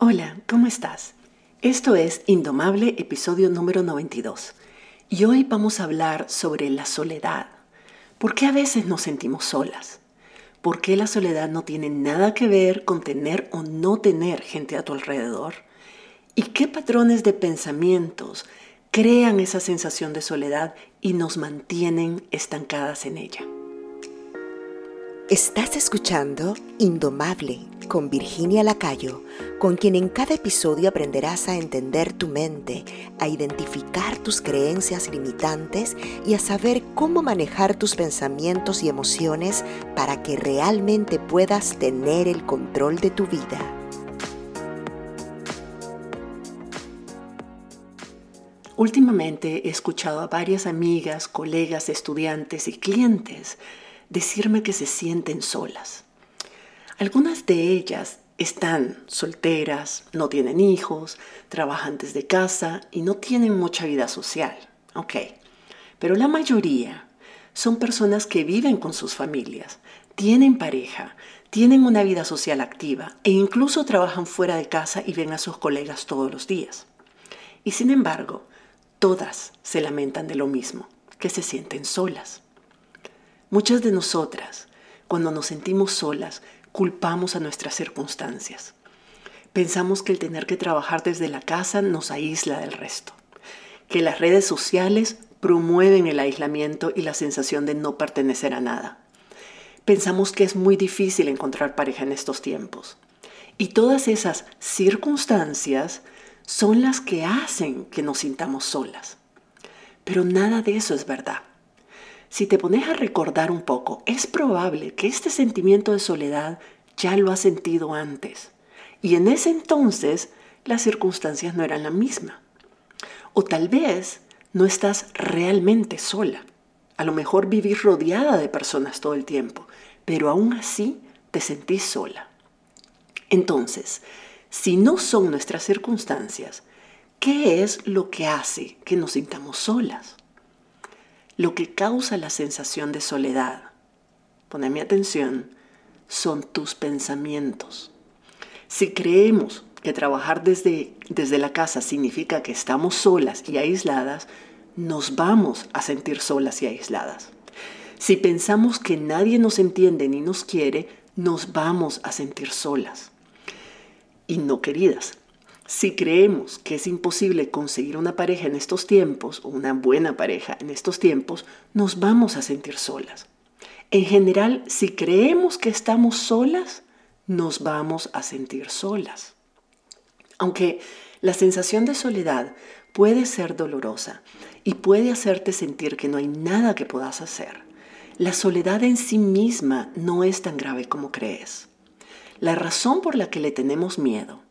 Hola, ¿cómo estás? Esto es Indomable, episodio número 92. Y hoy vamos a hablar sobre la soledad. ¿Por qué a veces nos sentimos solas? ¿Por qué la soledad no tiene nada que ver con tener o no tener gente a tu alrededor? ¿Y qué patrones de pensamientos crean esa sensación de soledad y nos mantienen estancadas en ella? Estás escuchando Indomable con Virginia Lacayo, con quien en cada episodio aprenderás a entender tu mente, a identificar tus creencias limitantes y a saber cómo manejar tus pensamientos y emociones para que realmente puedas tener el control de tu vida. Últimamente he escuchado a varias amigas, colegas, estudiantes y clientes decirme que se sienten solas. Algunas de ellas están solteras, no tienen hijos, trabajan desde casa y no tienen mucha vida social. Ok, pero la mayoría son personas que viven con sus familias, tienen pareja, tienen una vida social activa e incluso trabajan fuera de casa y ven a sus colegas todos los días. Y sin embargo, todas se lamentan de lo mismo, que se sienten solas. Muchas de nosotras, cuando nos sentimos solas, culpamos a nuestras circunstancias. Pensamos que el tener que trabajar desde la casa nos aísla del resto, que las redes sociales promueven el aislamiento y la sensación de no pertenecer a nada. Pensamos que es muy difícil encontrar pareja en estos tiempos. Y todas esas circunstancias son las que hacen que nos sintamos solas. Pero nada de eso es verdad. Si te pones a recordar un poco, es probable que este sentimiento de soledad ya lo has sentido antes. Y en ese entonces las circunstancias no eran la misma. O tal vez no estás realmente sola. A lo mejor vivís rodeada de personas todo el tiempo, pero aún así te sentís sola. Entonces, si no son nuestras circunstancias, ¿qué es lo que hace que nos sintamos solas? Lo que causa la sensación de soledad, poneme atención, son tus pensamientos. Si creemos que trabajar desde, desde la casa significa que estamos solas y aisladas, nos vamos a sentir solas y aisladas. Si pensamos que nadie nos entiende ni nos quiere, nos vamos a sentir solas y no queridas. Si creemos que es imposible conseguir una pareja en estos tiempos, o una buena pareja en estos tiempos, nos vamos a sentir solas. En general, si creemos que estamos solas, nos vamos a sentir solas. Aunque la sensación de soledad puede ser dolorosa y puede hacerte sentir que no hay nada que puedas hacer, la soledad en sí misma no es tan grave como crees. La razón por la que le tenemos miedo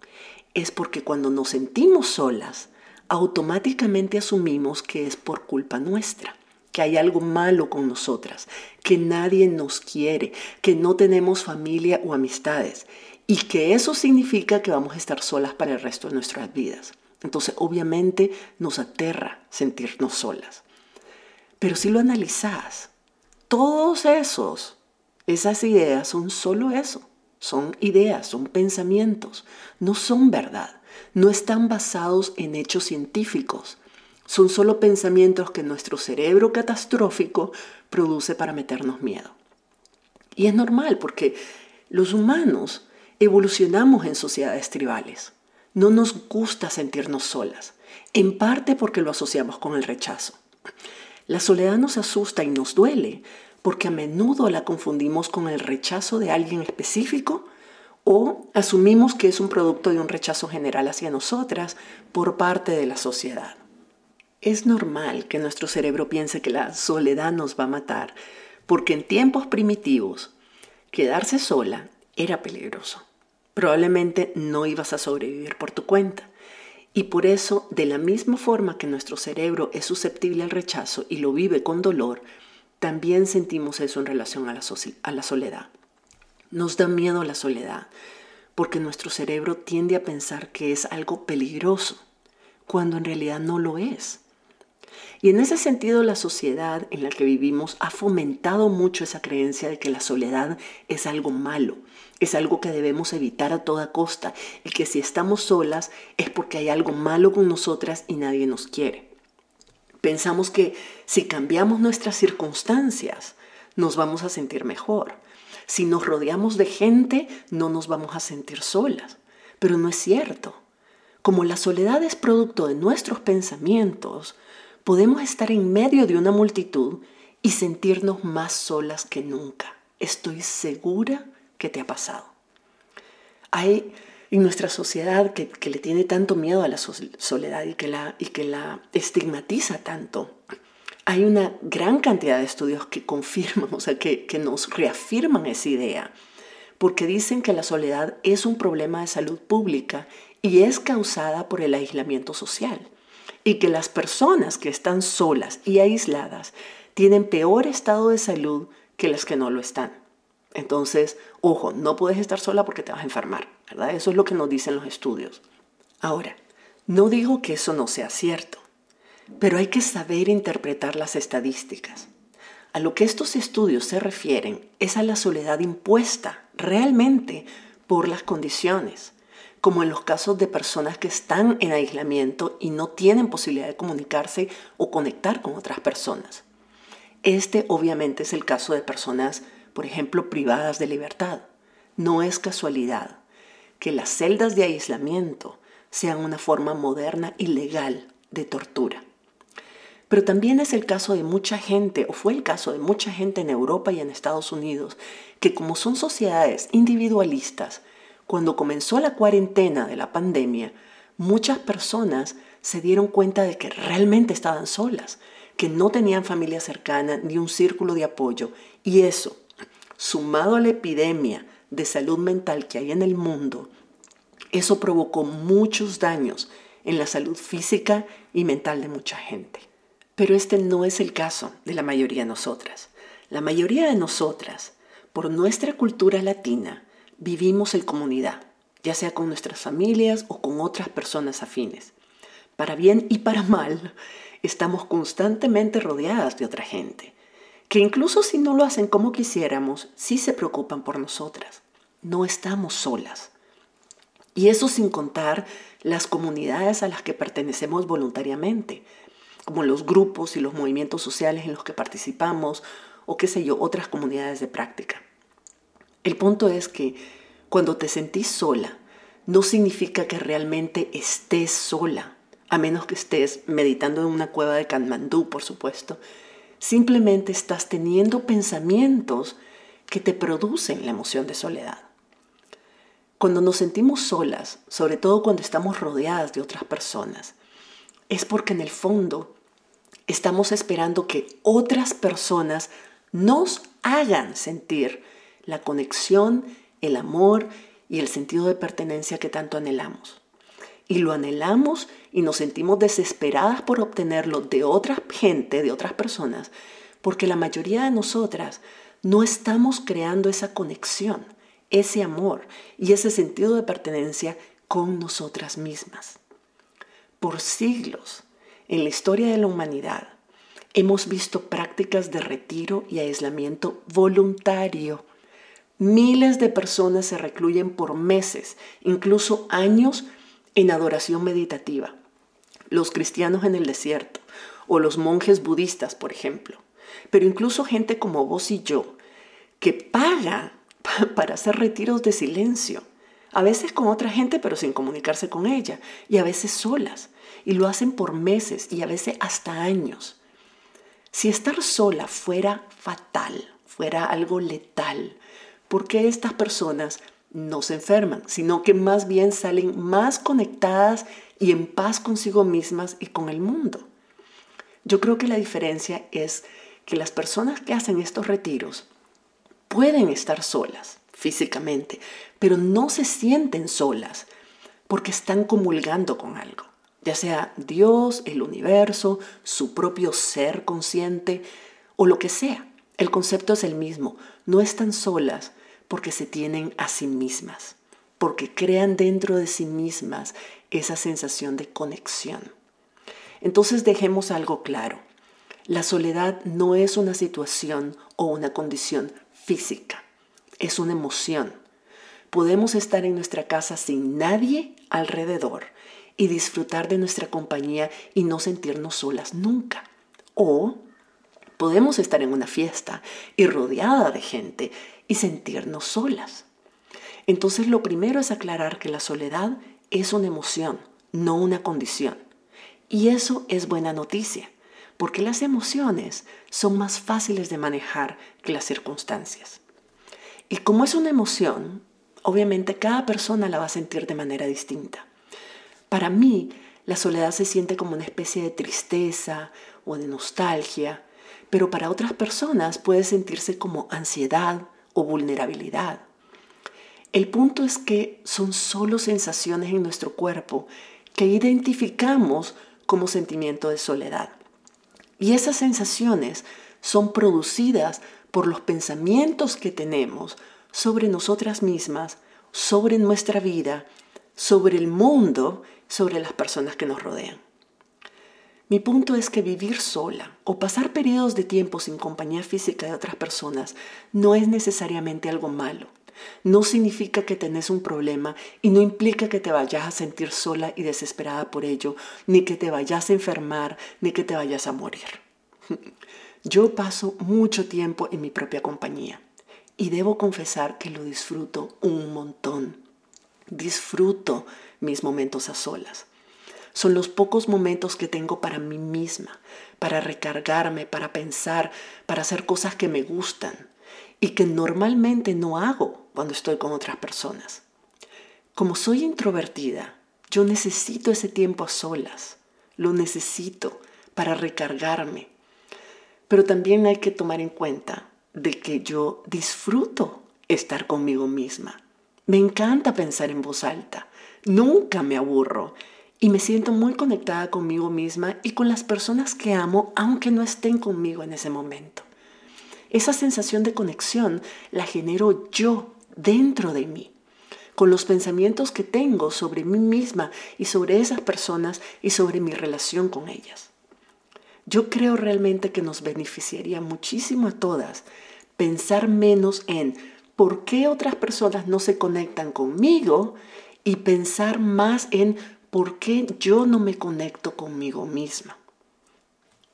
es porque cuando nos sentimos solas, automáticamente asumimos que es por culpa nuestra, que hay algo malo con nosotras, que nadie nos quiere, que no tenemos familia o amistades y que eso significa que vamos a estar solas para el resto de nuestras vidas. Entonces, obviamente nos aterra sentirnos solas. Pero si lo analizas, todos esos, esas ideas son solo eso, son ideas, son pensamientos, no son verdad, no están basados en hechos científicos, son solo pensamientos que nuestro cerebro catastrófico produce para meternos miedo. Y es normal porque los humanos evolucionamos en sociedades tribales. No nos gusta sentirnos solas, en parte porque lo asociamos con el rechazo. La soledad nos asusta y nos duele porque a menudo la confundimos con el rechazo de alguien específico o asumimos que es un producto de un rechazo general hacia nosotras por parte de la sociedad. Es normal que nuestro cerebro piense que la soledad nos va a matar, porque en tiempos primitivos quedarse sola era peligroso. Probablemente no ibas a sobrevivir por tu cuenta. Y por eso, de la misma forma que nuestro cerebro es susceptible al rechazo y lo vive con dolor, también sentimos eso en relación a la, a la soledad. Nos da miedo la soledad porque nuestro cerebro tiende a pensar que es algo peligroso, cuando en realidad no lo es. Y en ese sentido la sociedad en la que vivimos ha fomentado mucho esa creencia de que la soledad es algo malo, es algo que debemos evitar a toda costa y que si estamos solas es porque hay algo malo con nosotras y nadie nos quiere. Pensamos que si cambiamos nuestras circunstancias nos vamos a sentir mejor. Si nos rodeamos de gente no nos vamos a sentir solas. Pero no es cierto. Como la soledad es producto de nuestros pensamientos, podemos estar en medio de una multitud y sentirnos más solas que nunca. Estoy segura que te ha pasado. Hay en nuestra sociedad que, le tiene tanto miedo a la soledad y que la, y que la estigmatiza tanto, hay una gran cantidad de estudios que confirman, o sea, que, que nos reafirman esa idea, porque dicen que la soledad es un problema de salud pública y es causada por el aislamiento social, y que las personas que están solas y aisladas tienen peor estado de salud que las que no lo están. Entonces, ojo, no puedes estar sola porque te vas a enfermar, Eso es lo que nos dicen los estudios. Ahora, no digo que eso no sea cierto, pero hay que saber interpretar las estadísticas. A lo que estos estudios se refieren es a la soledad impuesta realmente por las condiciones, como en los casos de personas que están en aislamiento y no tienen posibilidad de comunicarse o conectar con otras personas. Este obviamente es el caso de personas por ejemplo, privadas de libertad. No es casualidad que las celdas de aislamiento sean una forma moderna y legal de tortura. Pero también es el caso de mucha gente, o fue el caso de mucha gente en Europa y en Estados Unidos, que como son sociedades individualistas, cuando comenzó la cuarentena de la pandemia, muchas personas se dieron cuenta de que realmente estaban solas, que no tenían familia cercana ni un círculo de apoyo, y eso, sumado a la epidemia de salud mental que hay en el mundo, eso provocó muchos daños en la salud física y mental de mucha gente. Pero este no es el caso de la mayoría de nosotras. La mayoría de nosotras, por nuestra cultura latina, vivimos en comunidad, ya sea con nuestras familias o con otras personas afines. Para bien y para mal, estamos constantemente rodeadas de otra gente que incluso si no lo hacen como quisiéramos, sí se preocupan por nosotras. No estamos solas. Y eso sin contar las comunidades a las que pertenecemos voluntariamente, como los grupos y los movimientos sociales en los que participamos o qué sé yo, otras comunidades de práctica. El punto es que cuando te sentís sola, no significa que realmente estés sola, a menos que estés meditando en una cueva de Kanmandú, por supuesto, Simplemente estás teniendo pensamientos que te producen la emoción de soledad. Cuando nos sentimos solas, sobre todo cuando estamos rodeadas de otras personas, es porque en el fondo estamos esperando que otras personas nos hagan sentir la conexión, el amor y el sentido de pertenencia que tanto anhelamos y lo anhelamos y nos sentimos desesperadas por obtenerlo de otra gente, de otras personas, porque la mayoría de nosotras no estamos creando esa conexión, ese amor y ese sentido de pertenencia con nosotras mismas. Por siglos, en la historia de la humanidad, hemos visto prácticas de retiro y aislamiento voluntario. Miles de personas se recluyen por meses, incluso años, en adoración meditativa, los cristianos en el desierto o los monjes budistas, por ejemplo, pero incluso gente como vos y yo, que paga para hacer retiros de silencio, a veces con otra gente pero sin comunicarse con ella, y a veces solas, y lo hacen por meses y a veces hasta años. Si estar sola fuera fatal, fuera algo letal, ¿por qué estas personas no se enferman, sino que más bien salen más conectadas y en paz consigo mismas y con el mundo. Yo creo que la diferencia es que las personas que hacen estos retiros pueden estar solas físicamente, pero no se sienten solas porque están comulgando con algo, ya sea Dios, el universo, su propio ser consciente o lo que sea. El concepto es el mismo, no están solas porque se tienen a sí mismas, porque crean dentro de sí mismas esa sensación de conexión. Entonces dejemos algo claro. La soledad no es una situación o una condición física, es una emoción. podemos estar en nuestra casa sin nadie alrededor y disfrutar de nuestra compañía y no sentirnos solas nunca. O podemos estar en una fiesta y rodeada de gente y sentirnos solas. Entonces lo primero es aclarar que la soledad es una emoción, no una condición. Y eso es buena noticia, porque las emociones son más fáciles de manejar que las circunstancias. Y como es una emoción, obviamente cada persona la va a sentir de manera distinta. Para mí, la soledad se siente como una especie de tristeza o de nostalgia, pero para otras personas puede sentirse como ansiedad o vulnerabilidad. El punto es que son solo sensaciones en nuestro cuerpo que identificamos como sentimiento de soledad. Y esas sensaciones son producidas por los pensamientos que tenemos sobre nosotras mismas, sobre nuestra vida, sobre el mundo, sobre las personas que nos rodean. Mi punto es que vivir sola o pasar periodos de tiempo sin compañía física de otras personas no es necesariamente algo malo. No significa que tenés un problema y no implica que te vayas a sentir sola y desesperada por ello, ni que te vayas a enfermar, ni que te vayas a morir. Yo paso mucho tiempo en mi propia compañía y debo confesar que lo disfruto un montón. Disfruto mis momentos a solas. Son los pocos momentos que tengo para mí misma, para recargarme, para pensar, para hacer cosas que me gustan y que normalmente no hago cuando estoy con otras personas. Como soy introvertida, yo necesito ese tiempo a solas. Lo necesito para recargarme. Pero también hay que tomar en cuenta de que yo disfruto estar conmigo misma. Me encanta pensar en voz alta. Nunca me aburro y me siento muy conectada conmigo misma y con las personas que amo, aunque no estén conmigo en ese momento. Esa sensación de conexión la genero yo dentro de mí, con los pensamientos que tengo sobre mí misma y sobre esas personas y sobre mi relación con ellas. Yo creo realmente que nos beneficiaría muchísimo a todas pensar menos en por qué otras personas no se conectan conmigo y pensar más en ¿por qué yo no me conecto conmigo misma?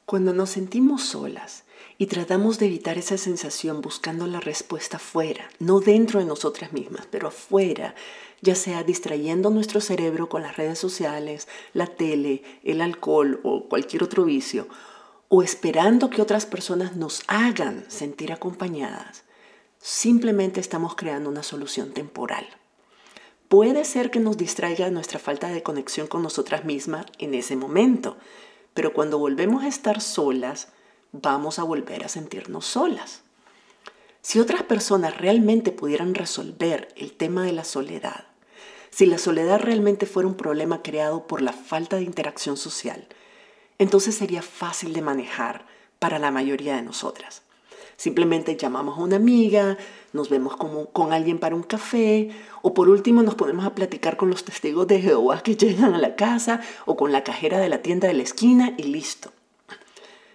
Cuando nos sentimos solas y tratamos de evitar esa sensación buscando la respuesta fuera, no dentro de nosotras mismas, pero afuera, ya sea distrayendo nuestro cerebro con las redes sociales, la tele, el alcohol o cualquier otro vicio, o esperando que otras personas nos hagan sentir acompañadas, simplemente estamos creando una solución temporal puede ser que nos distraiga nuestra falta de conexión con nosotras mismas en ese momento, pero cuando volvemos a estar solas, vamos a volver a sentirnos solas. Si otras personas realmente pudieran resolver el tema de la soledad, si la soledad realmente fuera un problema creado por la falta de interacción social, entonces sería fácil de manejar para la mayoría de nosotras. Simplemente llamamos a una amiga, nos vemos como, con alguien para un café o por último nos ponemos a platicar con los testigos de Jehová que llegan a la casa o con la cajera de la tienda de la esquina y listo.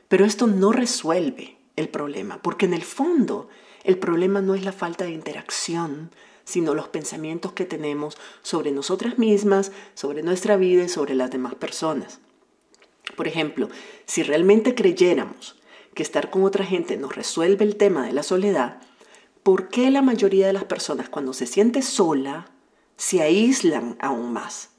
Pero esto no resuelve el problema, porque en el fondo el problema no es la falta de interacción, sino los pensamientos que tenemos sobre nosotras mismas, sobre nuestra vida y sobre las demás personas. Por ejemplo, si realmente creyéramos que estar con otra gente nos resuelve el tema de la soledad, ¿por qué la mayoría de las personas cuando se siente sola se aíslan aún más?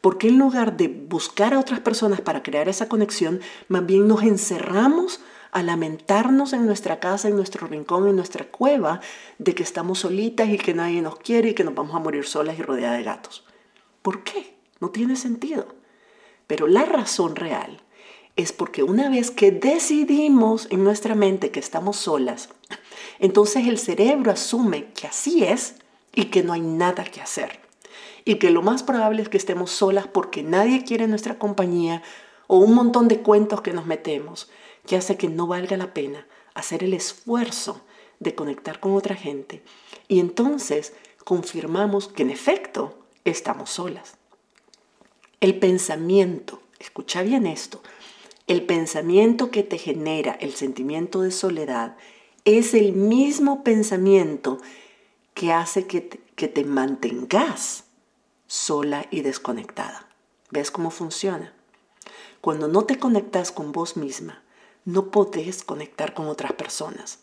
¿Por qué en lugar de buscar a otras personas para crear esa conexión, más bien nos encerramos a lamentarnos en nuestra casa, en nuestro rincón, en nuestra cueva, de que estamos solitas y que nadie nos quiere y que nos vamos a morir solas y rodeadas de gatos? ¿Por qué? No tiene sentido. Pero la razón real es porque una vez que decidimos en nuestra mente que estamos solas, entonces el cerebro asume que así es y que no hay nada que hacer. Y que lo más probable es que estemos solas porque nadie quiere nuestra compañía o un montón de cuentos que nos metemos que hace que no valga la pena hacer el esfuerzo de conectar con otra gente. Y entonces confirmamos que en efecto estamos solas. El pensamiento, escucha bien esto, el pensamiento que te genera el sentimiento de soledad es el mismo pensamiento que hace que, que te mantengas sola y desconectada. ¿Ves cómo funciona? Cuando no te conectas con vos misma, no podés conectar con otras personas.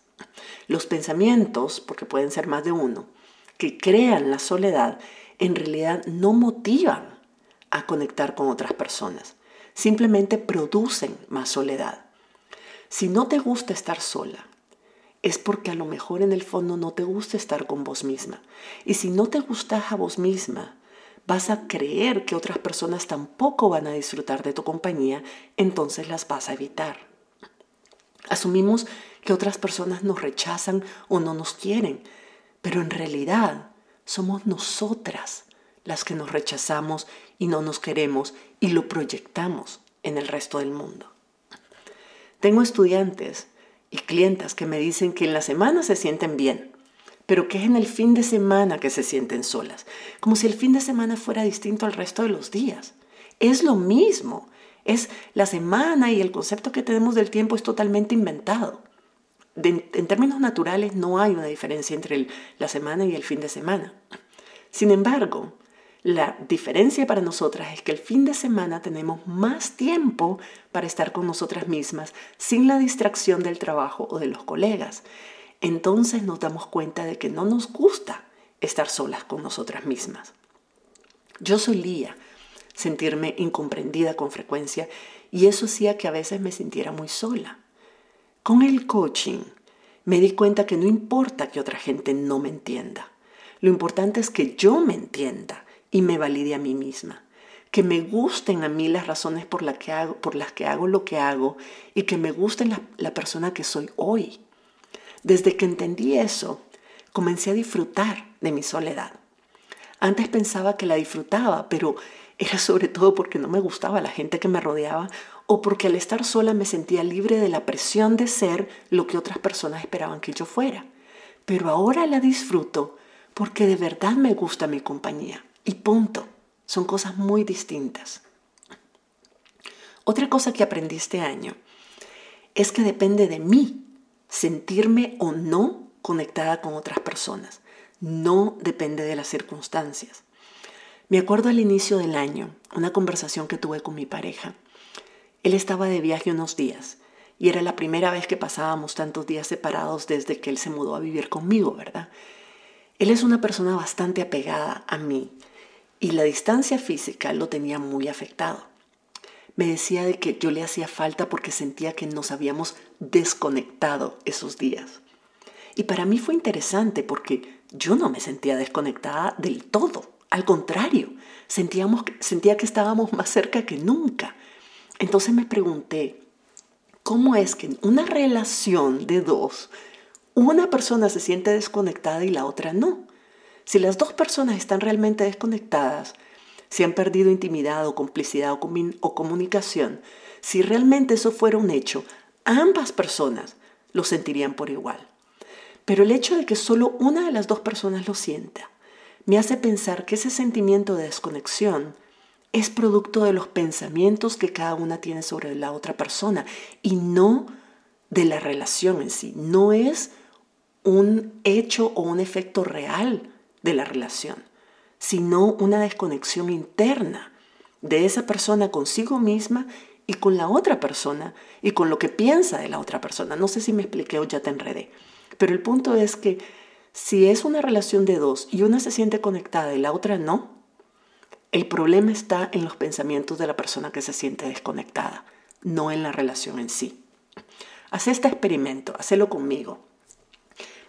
Los pensamientos, porque pueden ser más de uno, que crean la soledad, en realidad no motivan a conectar con otras personas. Simplemente producen más soledad. Si no te gusta estar sola, es porque a lo mejor en el fondo no te gusta estar con vos misma. Y si no te gustas a vos misma, vas a creer que otras personas tampoco van a disfrutar de tu compañía, entonces las vas a evitar. Asumimos que otras personas nos rechazan o no nos quieren, pero en realidad somos nosotras las que nos rechazamos y no nos queremos y lo proyectamos en el resto del mundo. Tengo estudiantes y clientas que me dicen que en la semana se sienten bien, pero que es en el fin de semana que se sienten solas, como si el fin de semana fuera distinto al resto de los días. Es lo mismo, es la semana y el concepto que tenemos del tiempo es totalmente inventado. en términos naturales no hay una diferencia entre la semana y el fin de semana. Sin embargo, la diferencia para nosotras es que el fin de semana tenemos más tiempo para estar con nosotras mismas sin la distracción del trabajo o de los colegas entonces nos damos cuenta de que no nos gusta estar solas con nosotras mismas. Yo solía sentirme incomprendida con frecuencia y eso hacía que a veces me sintiera muy sola. Con el coaching me di cuenta que no importa que otra gente no me entienda. Lo importante es que yo me entienda y me valide a mí misma. Que me gusten a mí las razones por, las que hago lo que hago y que me guste la persona que soy hoy. Desde que entendí eso, comencé a disfrutar de mi soledad. Antes pensaba que la disfrutaba, pero era sobre todo porque no me gustaba la gente que me rodeaba o porque al estar sola me sentía libre de la presión de ser lo que otras personas esperaban que yo fuera. Pero ahora la disfruto porque de verdad me gusta mi compañía. Y punto. Son cosas muy distintas. Otra cosa que aprendí este año es que depende de mí sentirme o no conectada con otras personas. No depende de las circunstancias. Me acuerdo al inicio del año, una conversación que tuve con mi pareja. Él estaba de viaje unos días y era la primera vez que pasábamos tantos días separados desde que él se mudó a vivir conmigo, ¿verdad? Él es una persona bastante apegada a mí y la distancia física lo tenía muy afectado me decía de que yo le hacía falta porque sentía que nos habíamos desconectado esos días. Y para mí fue interesante porque yo no me sentía desconectada del todo. Al contrario, sentíamos, sentía que estábamos más cerca que nunca. Entonces me pregunté, ¿cómo es que en una relación de dos, una persona se siente desconectada y la otra no? Si las dos personas están realmente desconectadas, si han perdido intimidad o complicidad o, o comunicación, si realmente eso fuera un hecho, ambas personas lo sentirían por igual. Pero el hecho de que solo una de las dos personas lo sienta me hace pensar que ese sentimiento de desconexión es producto de los pensamientos que cada una tiene sobre la otra persona y no de la relación en sí. No es un hecho o un efecto real de la relación sino una desconexión interna de esa persona consigo misma y con la otra persona y con lo que piensa de la otra persona. No sé si me expliqué o ya te enredé, pero el punto es que si es una relación de dos y una se siente conectada y la otra no, el problema está en los pensamientos de la persona que se siente desconectada, no en la relación en sí. Haz este experimento, hacelo conmigo.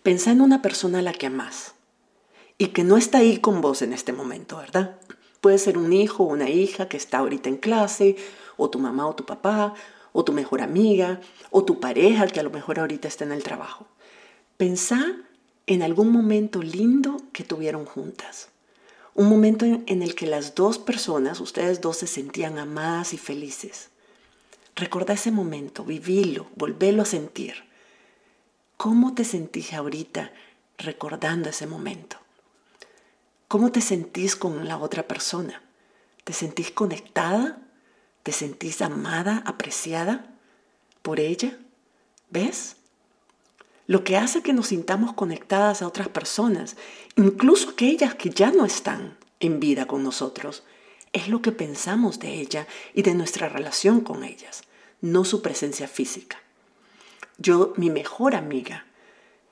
Pensa en una persona a la que amas y que no está ahí con vos en este momento, ¿verdad? Puede ser un hijo o una hija que está ahorita en clase, o tu mamá o tu papá, o tu mejor amiga, o tu pareja que a lo mejor ahorita está en el trabajo. Pensá en algún momento lindo que tuvieron juntas. Un momento en, el que las dos personas, ustedes dos, se sentían amadas y felices. Recuerda ese momento, vivilo, volvélo a sentir. ¿Cómo te sentís ahorita recordando ese momento? ¿Cómo te sentís con la otra persona? ¿Te sentís conectada? ¿Te sentís amada, apreciada por ella? ¿Ves? lo que hace que nos sintamos conectadas a otras personas, incluso aquellas que ya no están en vida con nosotros, es lo que pensamos de ella y de nuestra relación con ellas, no su presencia física. Yo, mi mejor amiga,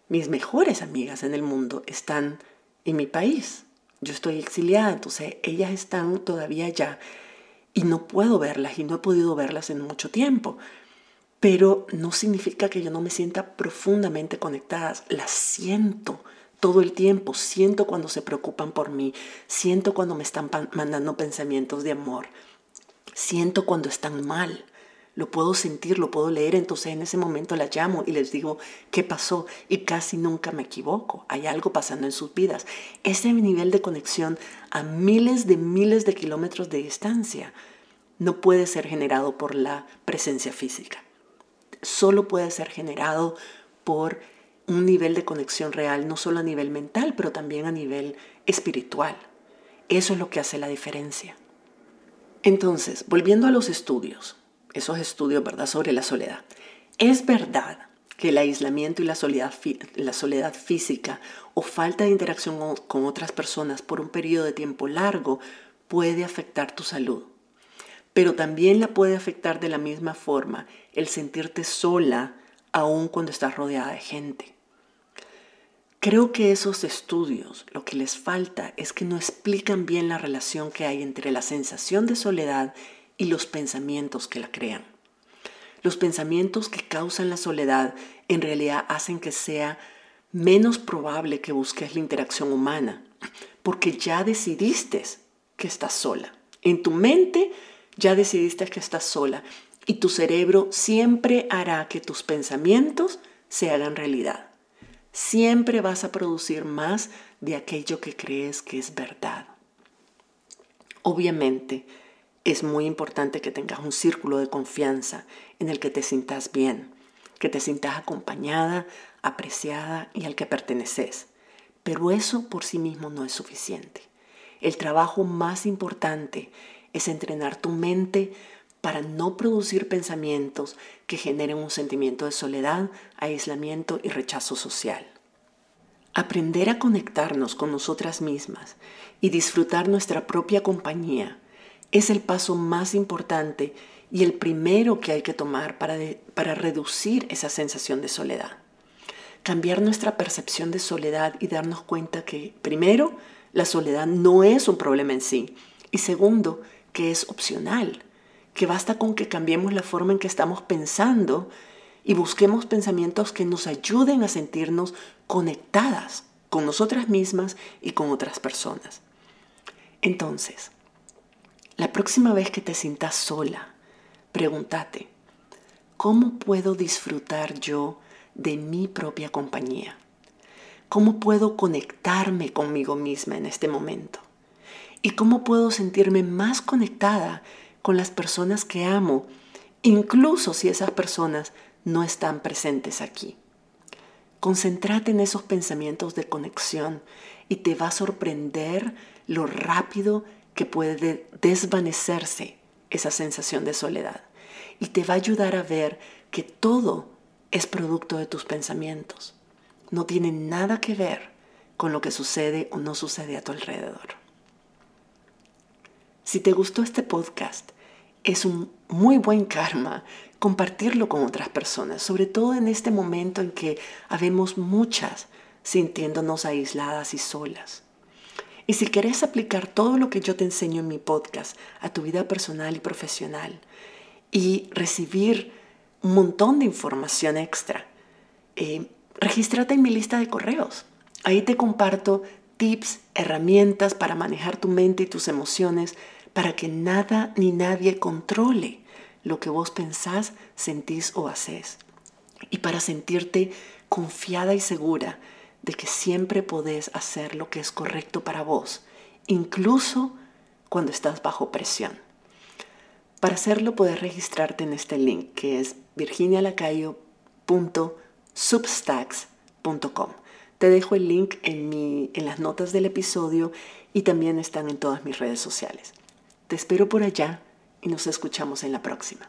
mis mejores amigas en el mundo están en mi país. Yo estoy exiliada, entonces ellas están todavía allá y no puedo verlas y no he podido verlas en mucho tiempo. Pero no significa que yo no me sienta profundamente conectadas, las siento todo el tiempo, siento cuando se preocupan por mí, siento cuando me están mandando pensamientos de amor, siento cuando están mal, lo puedo sentir, lo puedo leer, entonces en ese momento la llamo y les digo qué pasó y casi nunca me equivoco, hay algo pasando en sus vidas. Ese nivel de conexión a miles de miles de kilómetros de distancia no puede ser generado por la presencia física, solo puede ser generado por un nivel de conexión real, no solo a nivel mental, pero también a nivel espiritual. Eso es lo que hace la diferencia. Entonces, volviendo a los estudios, esos estudios, ¿verdad?, sobre la soledad. Es verdad que el aislamiento y la soledad, la soledad física o falta de interacción con otras personas por un periodo de tiempo largo puede afectar tu salud. Pero también la puede afectar de la misma forma el sentirte sola aun cuando estás rodeada de gente. Creo que esos estudios lo que les falta es que no explican bien la relación que hay entre la sensación de soledad y los pensamientos que la crean. Los pensamientos que causan la soledad en realidad hacen que sea menos probable que busques la interacción humana, porque ya decidiste que estás sola. En tu mente ya decidiste que estás sola y tu cerebro siempre hará que tus pensamientos se hagan realidad. Siempre vas a producir más de aquello que crees que es verdad. Obviamente, es muy importante que tengas un círculo de confianza en el que te sientas bien, que te sientas acompañada, apreciada y al que perteneces. Pero eso por sí mismo no es suficiente. El trabajo más importante es entrenar tu mente para no producir pensamientos que generen un sentimiento de soledad, aislamiento y rechazo social. Aprender a conectarnos con nosotras mismas y disfrutar nuestra propia compañía es el paso más importante y el primero que hay que tomar para, para reducir esa sensación de soledad. Cambiar nuestra percepción de soledad y darnos cuenta que, primero, la soledad no es un problema en sí y segundo, que es opcional que basta con que cambiemos la forma en que estamos pensando y busquemos pensamientos que nos ayuden a sentirnos conectadas con nosotras mismas y con otras personas. Entonces, la próxima vez que te sientas sola, pregúntate, ¿cómo puedo disfrutar yo de mi propia compañía? ¿Cómo puedo conectarme conmigo misma en este momento? ¿Y cómo puedo sentirme más conectada con las personas que amo, incluso si esas personas no están presentes aquí. Concéntrate en esos pensamientos de conexión y te va a sorprender lo rápido que puede desvanecerse esa sensación de soledad. Y te va a ayudar a ver que todo es producto de tus pensamientos. No tiene nada que ver con lo que sucede o no sucede a tu alrededor. Si te gustó este podcast, es un muy buen karma compartirlo con otras personas, sobre todo en este momento en que habemos muchas sintiéndonos aisladas y solas. Y si quieres aplicar todo lo que yo te enseño en mi podcast a tu vida personal y profesional y recibir un montón de información extra, eh, regístrate en mi lista de correos. Ahí te comparto tips, herramientas para manejar tu mente y tus emociones para que nada ni nadie controle lo que vos pensás, sentís o haces. Y para sentirte confiada y segura de que siempre podés hacer lo que es correcto para vos, incluso cuando estás bajo presión. Para hacerlo puedes registrarte en este link que es virginialacayo.substacks.com. Te dejo el link en, en las notas del episodio y también están en todas mis redes sociales. Te espero por allá y nos escuchamos en la próxima.